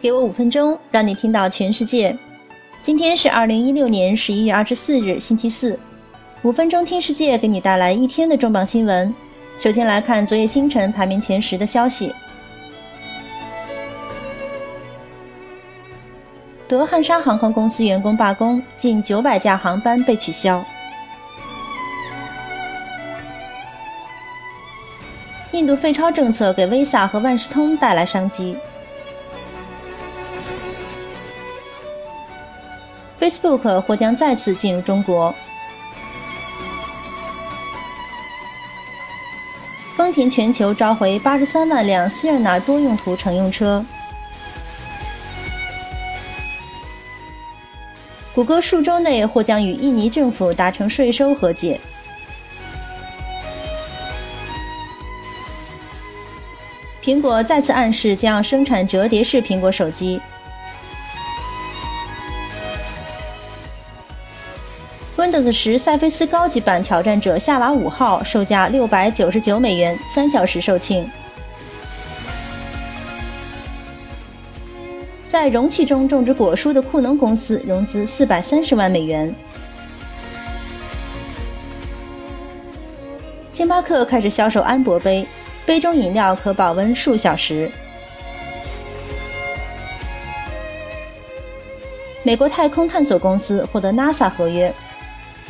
给我五分钟，让你听到全世界。今天是二零一六年十一月二十四日，星期四。五分钟听世界，给你带来一天的重磅新闻。首先来看昨夜星辰排名前十的消息：德汉莎航空公司员工罢工，近九百架航班被取消。印度废钞政策给 Visa 和万事通带来商机。Facebook 或将再次进入中国。丰田全球召回八十三万辆希尔纳多用途乘用车。谷歌数周内或将与印尼政府达成税收和解。苹果再次暗示将要生产折叠式苹果手机。Windows 十赛菲斯高级版挑战者夏娃五号售价六百九十九美元，三小时售罄。在容器中种植果蔬的库农公司融资四百三十万美元。星巴克开始销售安博杯，杯中饮料可保温数小时。美国太空探索公司获得 NASA 合约。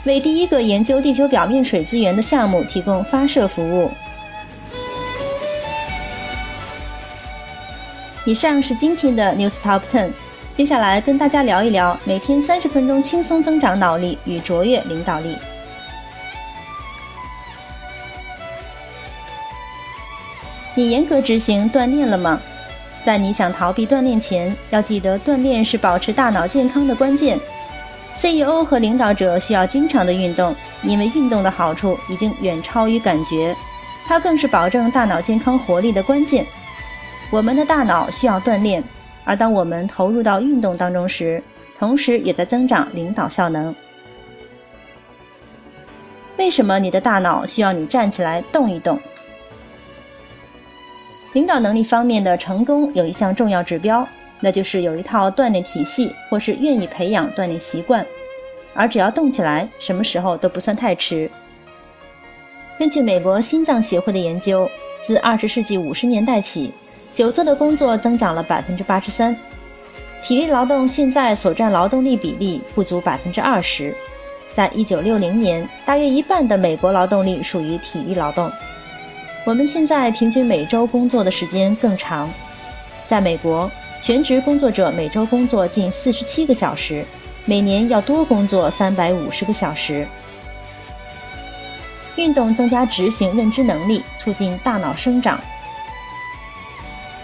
为第一个研究地球表面水资源的项目提供发射服务。以上是今天的 News Top Ten，接下来跟大家聊一聊每天三十分钟轻松增长脑力与卓越领导力。你严格执行锻炼了吗？在你想逃避锻炼前，要记得锻炼是保持大脑健康的关键。CEO 和领导者需要经常的运动，因为运动的好处已经远超于感觉，它更是保证大脑健康活力的关键。我们的大脑需要锻炼，而当我们投入到运动当中时，同时也在增长领导效能。为什么你的大脑需要你站起来动一动？领导能力方面的成功有一项重要指标。那就是有一套锻炼体系，或是愿意培养锻炼习惯，而只要动起来，什么时候都不算太迟。根据美国心脏协会的研究，自二十世纪五十年代起，久坐的工作增长了百分之八十三，体力劳动现在所占劳动力比例不足百分之二十。在一九六零年，大约一半的美国劳动力属于体力劳动。我们现在平均每周工作的时间更长，在美国。全职工作者每周工作近四十七个小时，每年要多工作三百五十个小时。运动增加执行认知能力，促进大脑生长。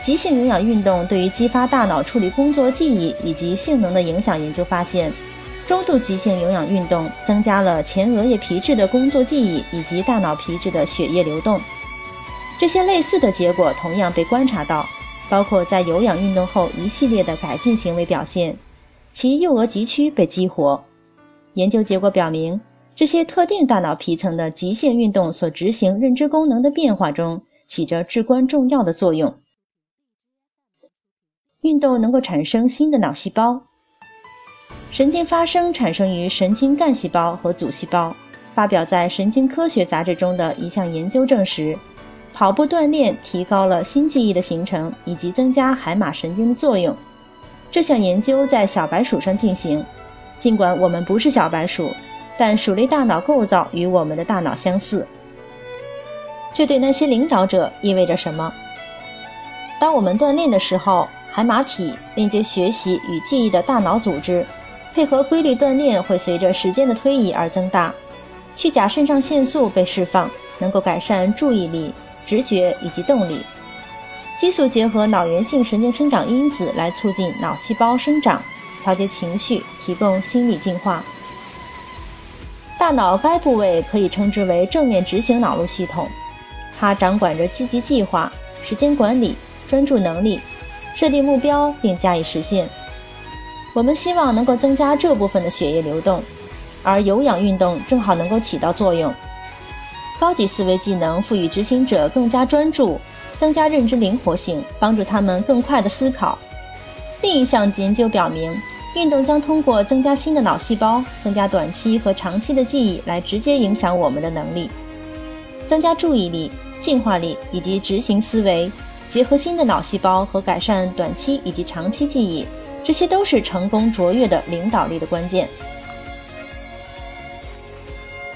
急性有氧运动对于激发大脑处理工作记忆以及性能的影响研究发现，中度急性有氧运动增加了前额叶皮质的工作记忆以及大脑皮质的血液流动。这些类似的结果同样被观察到。包括在有氧运动后一系列的改进行为表现，其右额极区被激活。研究结果表明，这些特定大脑皮层的极限运动所执行认知功能的变化中起着至关重要的作用。运动能够产生新的脑细胞。神经发生产生于神经干细胞和组细胞。发表在《神经科学》杂志中的一项研究证实。跑步锻炼提高了新记忆的形成以及增加海马神经的作用。这项研究在小白鼠上进行。尽管我们不是小白鼠，但鼠类大脑构造与我们的大脑相似。这对那些领导者意味着什么？当我们锻炼的时候，海马体连接学习与记忆的大脑组织，配合规律锻炼会随着时间的推移而增大。去甲肾上腺素被释放，能够改善注意力。直觉以及动力，激素结合脑源性神经生长因子来促进脑细胞生长，调节情绪，提供心理净化。大脑该部位可以称之为正面执行脑路系统，它掌管着积极计划、时间管理、专注能力、设定目标并加以实现。我们希望能够增加这部分的血液流动，而有氧运动正好能够起到作用。高级思维技能赋予执行者更加专注，增加认知灵活性，帮助他们更快的思考。另一项研究表明，运动将通过增加新的脑细胞、增加短期和长期的记忆来直接影响我们的能力，增加注意力、进化力以及执行思维。结合新的脑细胞和改善短期以及长期记忆，这些都是成功卓越的领导力的关键。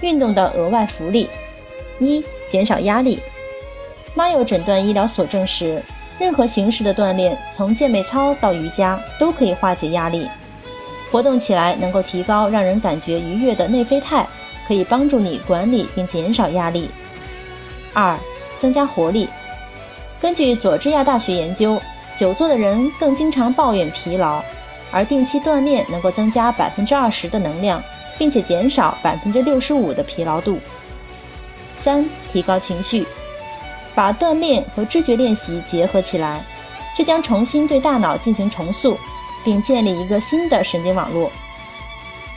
运动的额外福利：一、减少压力。Mayo 诊断医疗所证实，任何形式的锻炼，从健美操到瑜伽，都可以化解压力。活动起来能够提高让人感觉愉悦的内啡肽，可以帮助你管理并减少压力。二、增加活力。根据佐治亚大学研究，久坐的人更经常抱怨疲劳，而定期锻炼能够增加百分之二十的能量，并且减少百分之六十五的疲劳度。三、提高情绪，把锻炼和知觉练习结合起来，这将重新对大脑进行重塑，并建立一个新的神经网络。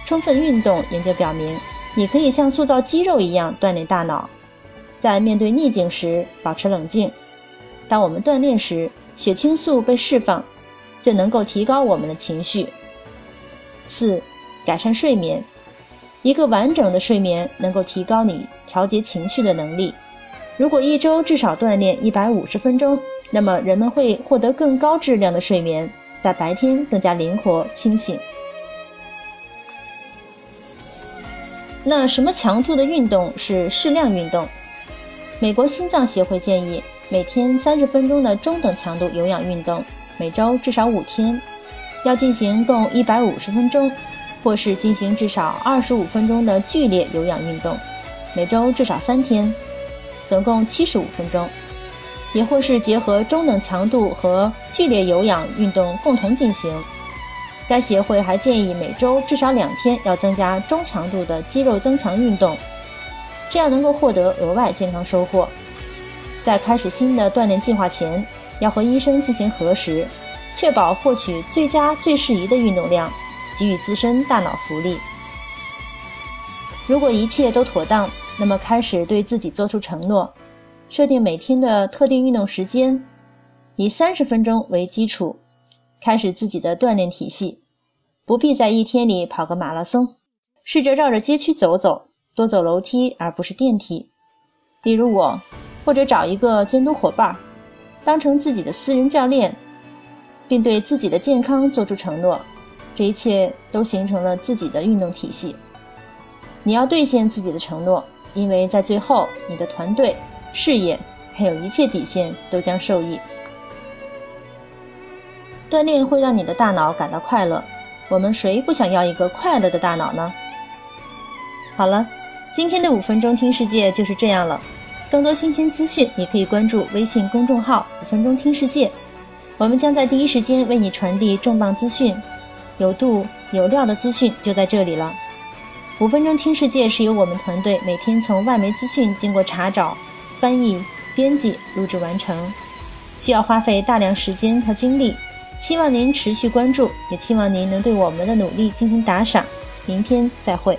充分运动研究表明，你可以像塑造肌肉一样锻炼大脑，在面对逆境时保持冷静。当我们锻炼时，血清素被释放，就能够提高我们的情绪。四、改善睡眠。一个完整的睡眠能够提高你调节情绪的能力。如果一周至少锻炼一百五十分钟，那么人们会获得更高质量的睡眠，在白天更加灵活清醒。那什么强度的运动是适量运动？美国心脏协会建议。每天三十分钟的中等强度有氧运动，每周至少五天，要进行共一百五十分钟，或是进行至少二十五分钟的剧烈有氧运动，每周至少三天，总共七十五分钟，也或是结合中等强度和剧烈有氧运动共同进行。该协会还建议每周至少两天要增加中强度的肌肉增强运动，这样能够获得额外健康收获。在开始新的锻炼计划前，要和医生进行核实，确保获取最佳、最适宜的运动量，给予自身大脑福利。如果一切都妥当，那么开始对自己做出承诺，设定每天的特定运动时间，以三十分钟为基础，开始自己的锻炼体系。不必在一天里跑个马拉松，试着绕着街区走走，多走楼梯而不是电梯。例如我。或者找一个监督伙伴，当成自己的私人教练，并对自己的健康做出承诺，这一切都形成了自己的运动体系。你要兑现自己的承诺，因为在最后，你的团队、事业还有一切底线都将受益。锻炼会让你的大脑感到快乐，我们谁不想要一个快乐的大脑呢？好了，今天的五分钟听世界就是这样了。更多新鲜资讯，你可以关注微信公众号“五分钟听世界”，我们将在第一时间为你传递重磅资讯，有度有料的资讯就在这里了。五分钟听世界是由我们团队每天从外媒资讯经过查找、翻译、编辑、录制完成，需要花费大量时间和精力。希望您持续关注，也期望您能对我们的努力进行打赏。明天再会。